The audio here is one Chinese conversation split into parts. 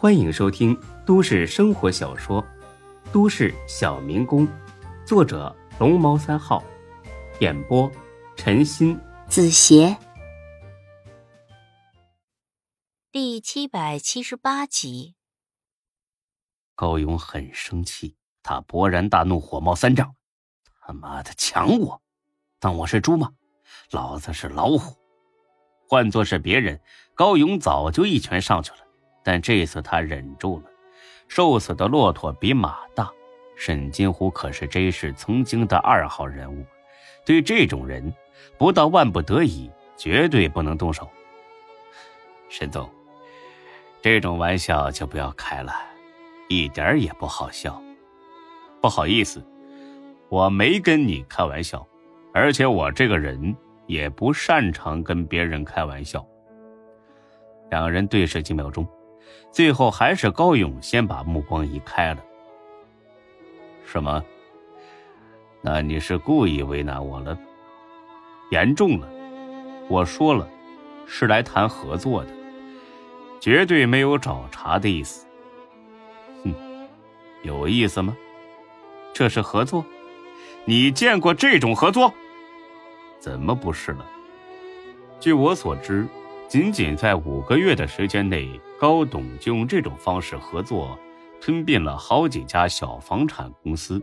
欢迎收听都市生活小说《都市小民工》，作者龙猫三号，演播陈鑫、子邪，第七百七十八集。高勇很生气，他勃然大怒，火冒三丈：“他妈的，抢我！当我是猪吗？老子是老虎！换做是别人，高勇早就一拳上去了。”但这次他忍住了，瘦死的骆驼比马大。沈金虎可是这市曾经的二号人物，对这种人，不到万不得已，绝对不能动手。沈总，这种玩笑就不要开了，一点也不好笑。不好意思，我没跟你开玩笑，而且我这个人也不擅长跟别人开玩笑。两人对视几秒钟。最后还是高勇先把目光移开了。什么？那你是故意为难我了？严重了！我说了，是来谈合作的，绝对没有找茬的意思。哼，有意思吗？这是合作？你见过这种合作？怎么不是了？据我所知。仅仅在五个月的时间内，高董就用这种方式合作，吞并了好几家小房产公司，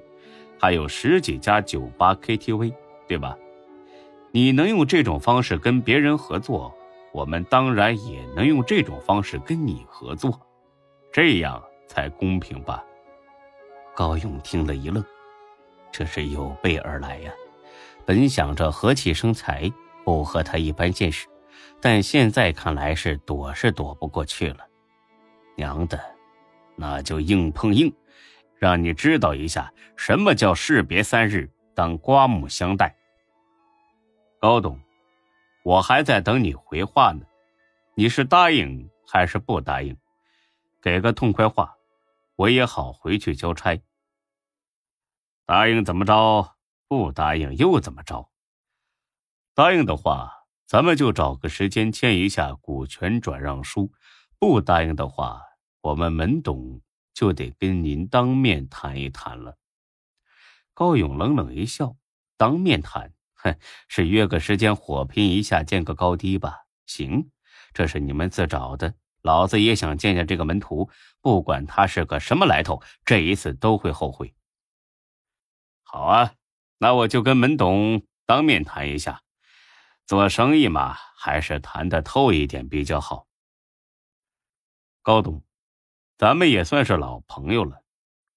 还有十几家酒吧、KTV，对吧？你能用这种方式跟别人合作，我们当然也能用这种方式跟你合作，这样才公平吧？高勇听了一愣，这是有备而来呀。本想着和气生财，不和他一般见识。但现在看来是躲是躲不过去了，娘的，那就硬碰硬，让你知道一下什么叫士别三日当刮目相待。高董，我还在等你回话呢，你是答应还是不答应？给个痛快话，我也好回去交差。答应怎么着？不答应又怎么着？答应的话。咱们就找个时间签一下股权转让书，不答应的话，我们门董就得跟您当面谈一谈了。高勇冷冷一笑：“当面谈，哼，是约个时间火拼一下，见个高低吧？行，这是你们自找的，老子也想见见这个门徒，不管他是个什么来头，这一次都会后悔。好啊，那我就跟门董当面谈一下。”做生意嘛，还是谈的透一点比较好。高董，咱们也算是老朋友了，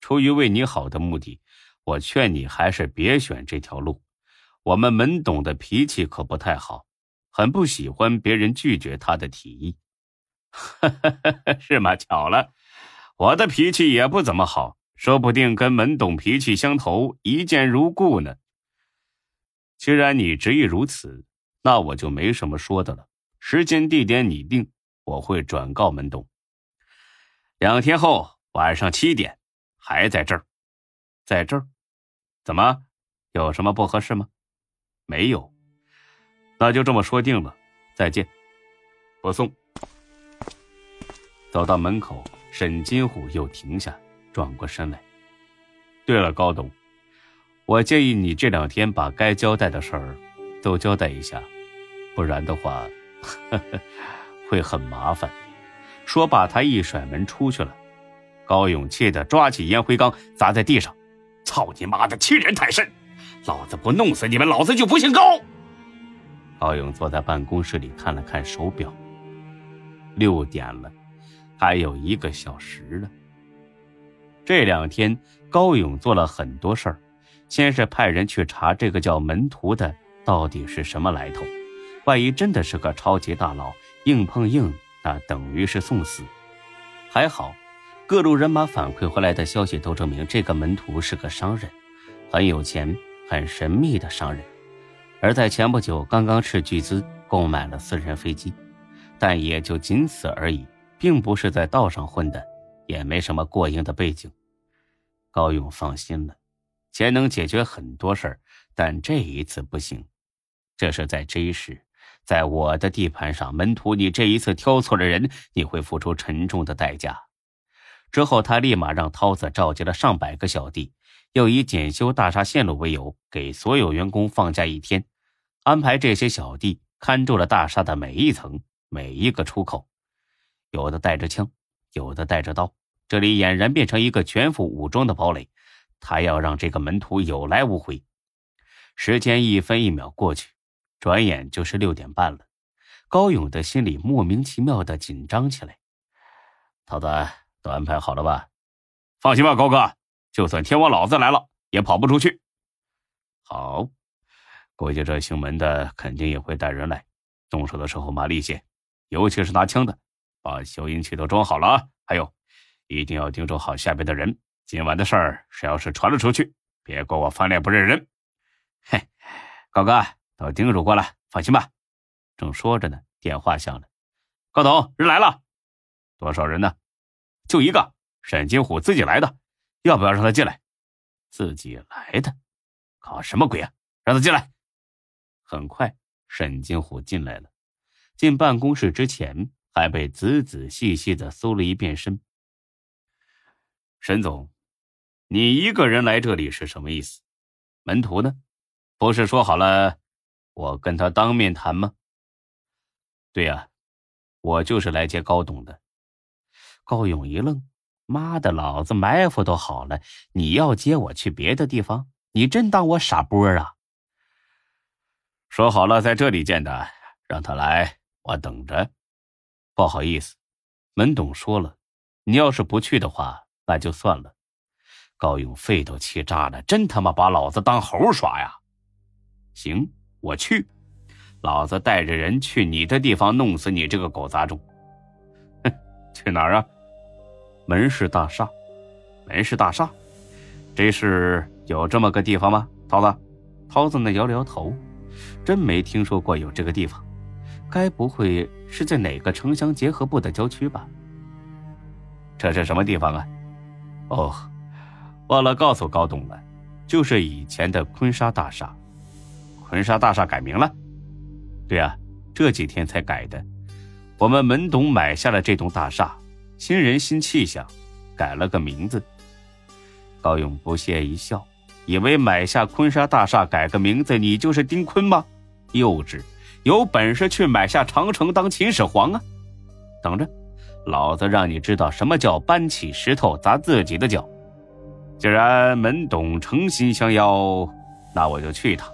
出于为你好的目的，我劝你还是别选这条路。我们门董的脾气可不太好，很不喜欢别人拒绝他的提议。是吗？巧了，我的脾气也不怎么好，说不定跟门董脾气相投，一见如故呢。既然你执意如此。那我就没什么说的了，时间地点你定，我会转告门董。两天后晚上七点，还在这儿，在这儿，怎么，有什么不合适吗？没有，那就这么说定了。再见，不送。走到门口，沈金虎又停下，转过身来。对了，高董，我建议你这两天把该交代的事儿都交代一下。不然的话，会很麻烦。说罢，他一甩门出去了。高勇气得抓起烟灰缸砸在地上：“操你妈的，欺人太甚！老子不弄死你们，老子就不姓高！”高勇坐在办公室里看了看手表，六点了，还有一个小时呢。这两天，高勇做了很多事儿。先是派人去查这个叫门徒的到底是什么来头。万一真的是个超级大佬，硬碰硬，那等于是送死。还好，各路人马反馈回来的消息都证明，这个门徒是个商人，很有钱、很神秘的商人。而在前不久，刚刚斥巨资购买了私人飞机，但也就仅此而已，并不是在道上混的，也没什么过硬的背景。高勇放心了，钱能解决很多事儿，但这一次不行。这是在 J 市。在我的地盘上，门徒，你这一次挑错了人，你会付出沉重的代价。之后，他立马让涛子召集了上百个小弟，又以检修大厦线路为由，给所有员工放假一天，安排这些小弟看住了大厦的每一层、每一个出口。有的带着枪，有的带着刀，这里俨然变成一个全副武装的堡垒。他要让这个门徒有来无回。时间一分一秒过去，转眼就是六点半了。高勇的心里莫名其妙的紧张起来。桃子，都安排好了吧？放心吧，高哥，就算天王老子来了，也跑不出去。好，估计这姓门的肯定也会带人来，动手的时候麻利些，尤其是拿枪的，把消音器都装好了啊！还有，一定要盯住好下边的人。今晚的事儿，谁要是传了出去，别怪我翻脸不认人。嘿，高哥，都叮嘱过了，放心吧。正说着呢，电话响了。高董，人来了。多少人呢？就一个，沈金虎自己来的。要不要让他进来？自己来的？搞什么鬼啊！让他进来。很快，沈金虎进来了。进办公室之前，还被仔仔细细的搜了一遍身。沈总。你一个人来这里是什么意思？门徒呢？不是说好了，我跟他当面谈吗？对呀，我就是来接高董的。高勇一愣：“妈的，老子埋伏都好了，你要接我去别的地方？你真当我傻波啊？”说好了在这里见的，让他来，我等着。不好意思，门董说了，你要是不去的话，那就算了。高勇肺都气炸了，真他妈把老子当猴耍呀！行，我去，老子带着人去你的地方弄死你这个狗杂种！哼，去哪儿啊？门市大厦，门市大厦，这是有这么个地方吗？涛子，涛子呢摇了摇头，真没听说过有这个地方，该不会是在哪个城乡结合部的郊区吧？这是什么地方啊？哦。忘了告诉高董了，就是以前的坤沙大厦。坤沙大厦改名了？对啊，这几天才改的。我们门董买下了这栋大厦，新人新气象，改了个名字。高勇不屑一笑，以为买下坤沙大厦改个名字，你就是丁坤吗？幼稚！有本事去买下长城当秦始皇啊！等着，老子让你知道什么叫搬起石头砸自己的脚！既然门董诚心相邀，那我就去一趟。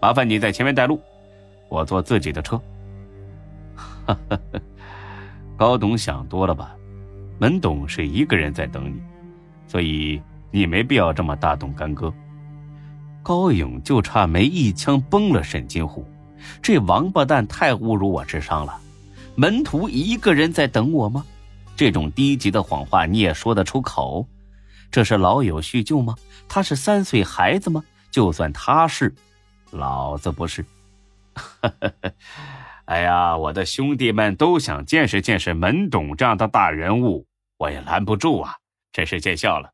麻烦你在前面带路，我坐自己的车。哈哈，高董想多了吧？门董是一个人在等你，所以你没必要这么大动干戈。高勇就差没一枪崩了沈金虎，这王八蛋太侮辱我智商了。门徒一个人在等我吗？这种低级的谎话你也说得出口？这是老友叙旧吗？他是三岁孩子吗？就算他是，老子不是。哎呀，我的兄弟们都想见识见识门董这样的大人物，我也拦不住啊！真是见笑了。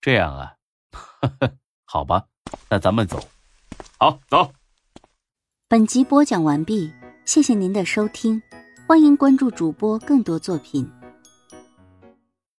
这样啊，好吧，那咱们走。好，走。本集播讲完毕，谢谢您的收听，欢迎关注主播更多作品。